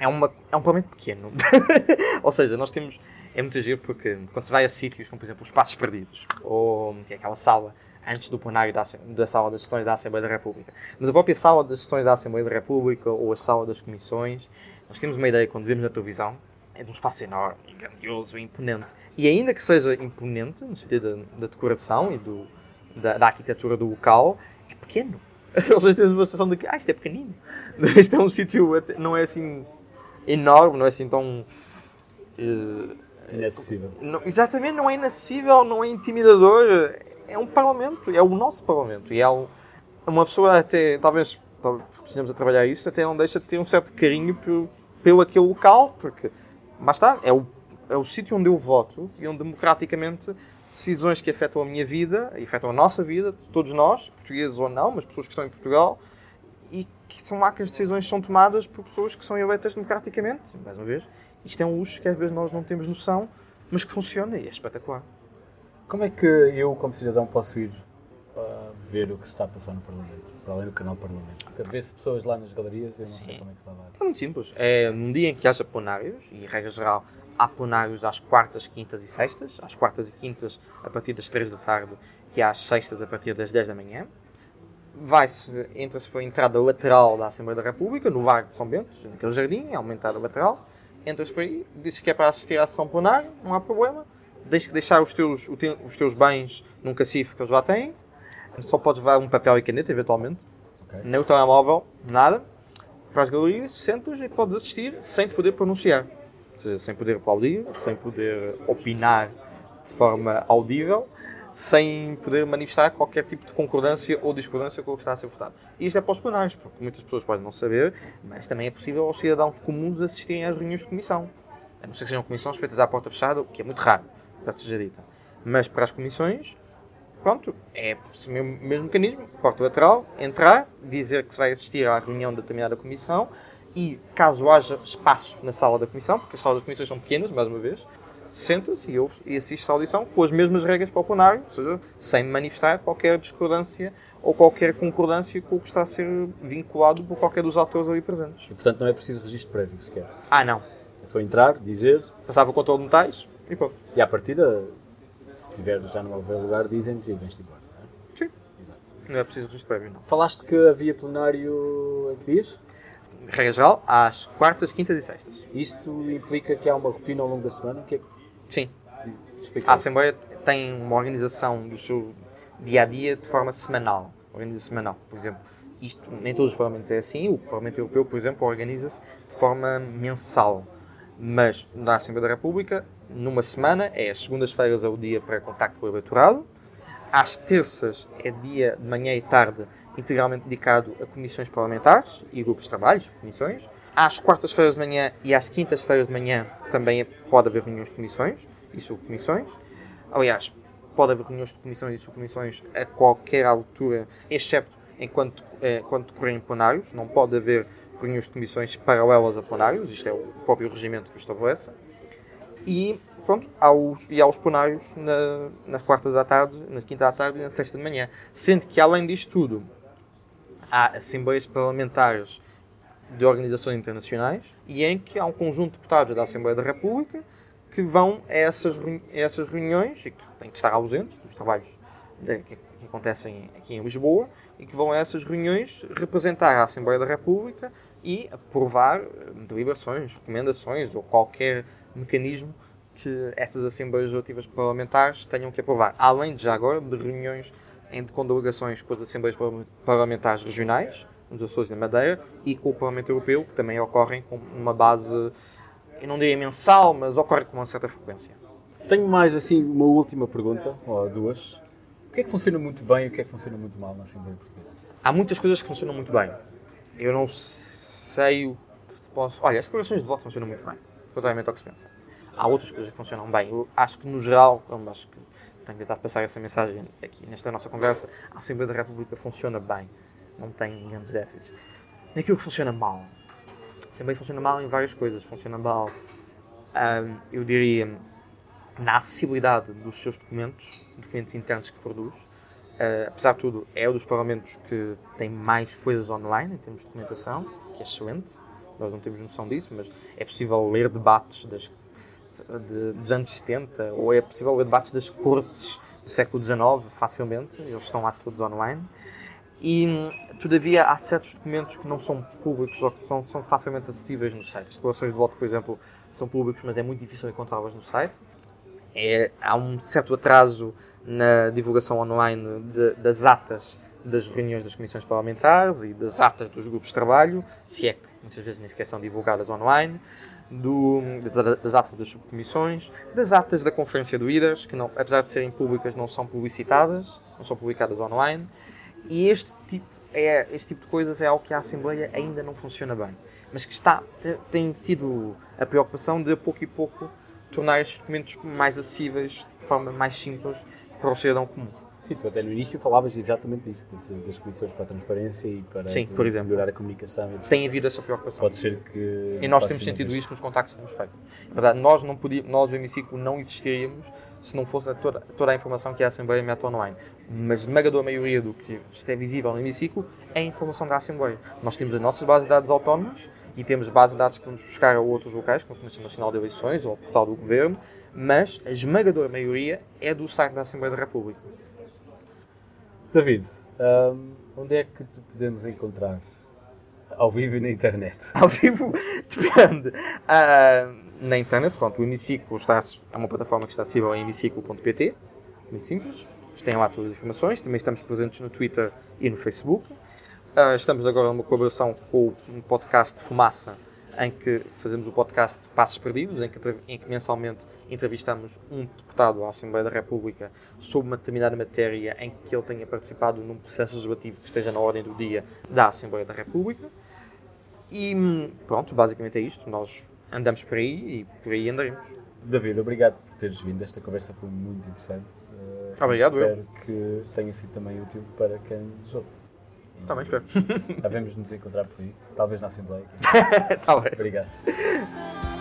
É, uma, é um parlamento pequeno. Ou seja, nós temos é muito giro porque quando se vai a sítios como, por exemplo, os Passos Perdidos, ou que é aquela sala antes do plenário da, da sala das sessões da Assembleia da República, mas a própria sala das sessões da Assembleia da República ou a sala das comissões, nós temos uma ideia quando vemos na televisão, é de um espaço enorme, grandioso imponente. E ainda que seja imponente, no sentido da, da decoração e do, da, da, arquitetura do local, é pequeno. Ou seja, temos uma sensação de que, ah, isto é pequenino. Isto é um sítio, não é assim enorme, não é assim tão. Uh, Inacessível. Não, exatamente, não é inacessível, não é intimidador. É um parlamento, é o nosso parlamento. E é um, uma pessoa até, talvez, estejamos a trabalhar isso, até não deixa de ter um certo carinho pelo, pelo aquele local, porque, mas está, é o, é o sítio onde eu voto e onde democraticamente decisões que afetam a minha vida, afetam a nossa vida, todos nós, portugueses ou não, mas pessoas que estão em Portugal, e que são lá que as decisões são tomadas por pessoas que são eleitas democraticamente, mais uma vez, isto é um luxo que às vezes nós não temos noção, mas que funciona e é espetacular. Como é que eu, como cidadão, posso ir uh, ver o que se está a passar no Parlamento? para além do canal Parlamento. Vê-se pessoas lá nas galerias, eu não Sim. sei como é que se vai dar. É muito simples. É num dia em que haja plenários, e regra geral há plenários às quartas, quintas e sextas, às quartas e quintas a partir das 3 da tarde e às sextas a partir das 10 da manhã. Vai-se, entra-se para a entrada lateral da Assembleia da República, no Largo de São Bento, naquele jardim, é uma entrada lateral. Entra-se por aí, diz que é para assistir à sessão plenária, não há problema. Tens que deixar os teus, os teus bens num cacifo que eles lá têm. Só podes levar um papel e caneta, eventualmente. Okay. Nem o telemóvel, nada. Para as galerias, sentas e podes assistir sem te poder pronunciar seja, sem poder aplaudir, sem poder opinar de forma audível, sem poder manifestar qualquer tipo de concordância ou discordância com o que está a ser votado. Isto é para os plenários, porque muitas pessoas podem não saber, mas também é possível aos cidadãos comuns assistirem às reuniões de comissão. A não ser que sejam comissões feitas à porta fechada, o que é muito raro, já seja dita. Mas para as comissões, pronto, é o mesmo mecanismo, porta lateral, entrar, dizer que se vai assistir à reunião de determinada comissão, e caso haja espaço na sala da comissão, porque as salas das comissões são pequenas, mais uma vez, senta-se e ouve e assiste à audição com as mesmas regras para o plenário, ou seja, sem manifestar qualquer discordância ou qualquer concordância com o que está a ser vinculado por qualquer dos atores ali presentes. E, portanto, não é preciso registro prévio sequer. Ah, não. É só entrar, dizer. Passar o controle de metais e pronto. E à partida, se tiver já não houver lugar, dizem-nos e vens-te embora. Não é? Sim. Exato. Não é preciso registro prévio, não. Falaste que havia plenário em que dias? regra geral, às quartas, quintas e sextas. Isto implica que há uma rotina ao longo da semana? Que é... Sim. A Assembleia tem uma organização do seu dia a dia de forma semanal. Organiza semanal, por exemplo. Isto, nem todos os parlamentos é assim. O Parlamento Europeu, por exemplo, organiza-se de forma mensal. Mas na Assembleia da República, numa semana, é as segundas-feiras é o dia para contacto com o eleitorado. Às terças é dia de manhã e tarde integralmente dedicado a comissões parlamentares e grupos de trabalho, comissões. Às quartas-feiras de manhã e às quintas-feiras de manhã também pode haver reuniões de comissões e subcomissões. Aliás, pode haver reuniões de comissões e subcomissões a qualquer altura, exceto enquanto, eh, quando decorrem plenários. Não pode haver reuniões de comissões paralelas a plenários, isto é o próprio regimento que estabelece. E, pronto, aos, e aos plenários na, nas quartas à tarde, na quinta à tarde e na sexta de manhã. Sendo que, além disto tudo, há assembleias parlamentares de organizações internacionais e em que há um conjunto de deputados da Assembleia da República que vão a essas, a essas reuniões e que têm que estar ausentes dos trabalhos de, que, que, acontecem aqui em Lisboa e que vão a essas reuniões representar a Assembleia da República e aprovar deliberações, recomendações ou qualquer mecanismo que essas Assembleias Legislativas Parlamentares tenham que aprovar. Além de já agora de reuniões com delegações com as Assembleias Parlamentares Regionais, nos Açores e na Madeira, e com o Parlamento Europeu, que também ocorrem com uma base, eu não diria mensal, mas ocorre com uma certa frequência. Tenho mais assim uma última pergunta, ou duas. O que é que funciona muito bem e o que é que funciona muito mal na Assembleia Portuguesa? Há muitas coisas que funcionam muito bem. Eu não sei o que posso. Olha, as declarações de voto funcionam muito bem, totalmente ao que se pensa. Há outras coisas que funcionam bem. Eu acho que, no geral, acho que tenho tentado passar essa mensagem aqui nesta nossa conversa. A Assembleia da República funciona bem, não tem grandes déficits. Naquilo que funciona mal. Assembleia funciona mal em várias coisas. Funciona mal, um, eu diria, na acessibilidade dos seus documentos, documentos internos que produz. Uh, apesar de tudo, é um dos parlamentos que tem mais coisas online em termos de documentação, que é excelente. Nós não temos noção disso, mas é possível ler debates das de, dos anos 70, ou é possível ler debates das cortes do século XIX facilmente, eles estão lá todos online. E, todavia, há certos documentos que não são públicos ou que não são facilmente acessíveis no site. As declarações de voto, por exemplo, são públicos, mas é muito difícil encontrá-las no site. É, há um certo atraso na divulgação online de, das atas das reuniões das comissões parlamentares e das atas dos grupos de trabalho, se é que muitas vezes nem sequer são divulgadas online do, das atas das subcomissões, das atas da conferência do IDAS, que não, apesar de serem públicas, não são publicitadas, não são publicadas online. E este tipo, é, este tipo de coisas é algo que a Assembleia ainda não funciona bem, mas que está, tem tido a preocupação de, a pouco e pouco, tornar estes documentos mais acessíveis, de forma mais simples, para o cidadão comum. Sim, tu até no início falavas exatamente disso, dessas, das comissões para a transparência e para Sim, por exemplo, melhorar a comunicação. Etc. Tem havido essa preocupação. Pode ser que. E nós temos sentido isso nos contactos que temos feito. Na verdade, nós, não podíamos, nós, o hemiciclo, não existiríamos se não fosse toda, toda a informação que a Assembleia mete online. Mas esmagadora maioria do que isto é visível no hemiciclo é a informação da Assembleia. Nós temos as nossas bases de dados autónomas e temos bases de dados que vamos buscar a outros locais, como a Comissão Nacional de Eleições ou o portal do Governo, mas a esmagadora maioria é do site da Assembleia da República. David, um, onde é que te podemos encontrar? Ao vivo e na internet? Ao vivo, depende. Uh, na internet, pronto, o Hemiciclo está, é uma plataforma que está acessível em hemiciclo.pt, muito simples. Tem lá todas as informações. Também estamos presentes no Twitter e no Facebook. Uh, estamos agora numa colaboração com um podcast de Fumaça, em que fazemos o podcast Passos Perdidos, em que, em que mensalmente entrevistamos um deputado à Assembleia da República sobre uma determinada matéria em que ele tenha participado num processo legislativo que esteja na ordem do dia da Assembleia da República. E pronto, basicamente é isto. Nós andamos por aí e por aí andaremos. David, obrigado por teres vindo. Esta conversa foi muito interessante. Uh, Obrigado, espero eu. que tenha sido também útil para quem nos ouve. Também espero. Devemos nos encontrar por aí, talvez na Assembleia. Tá bem. Obrigado.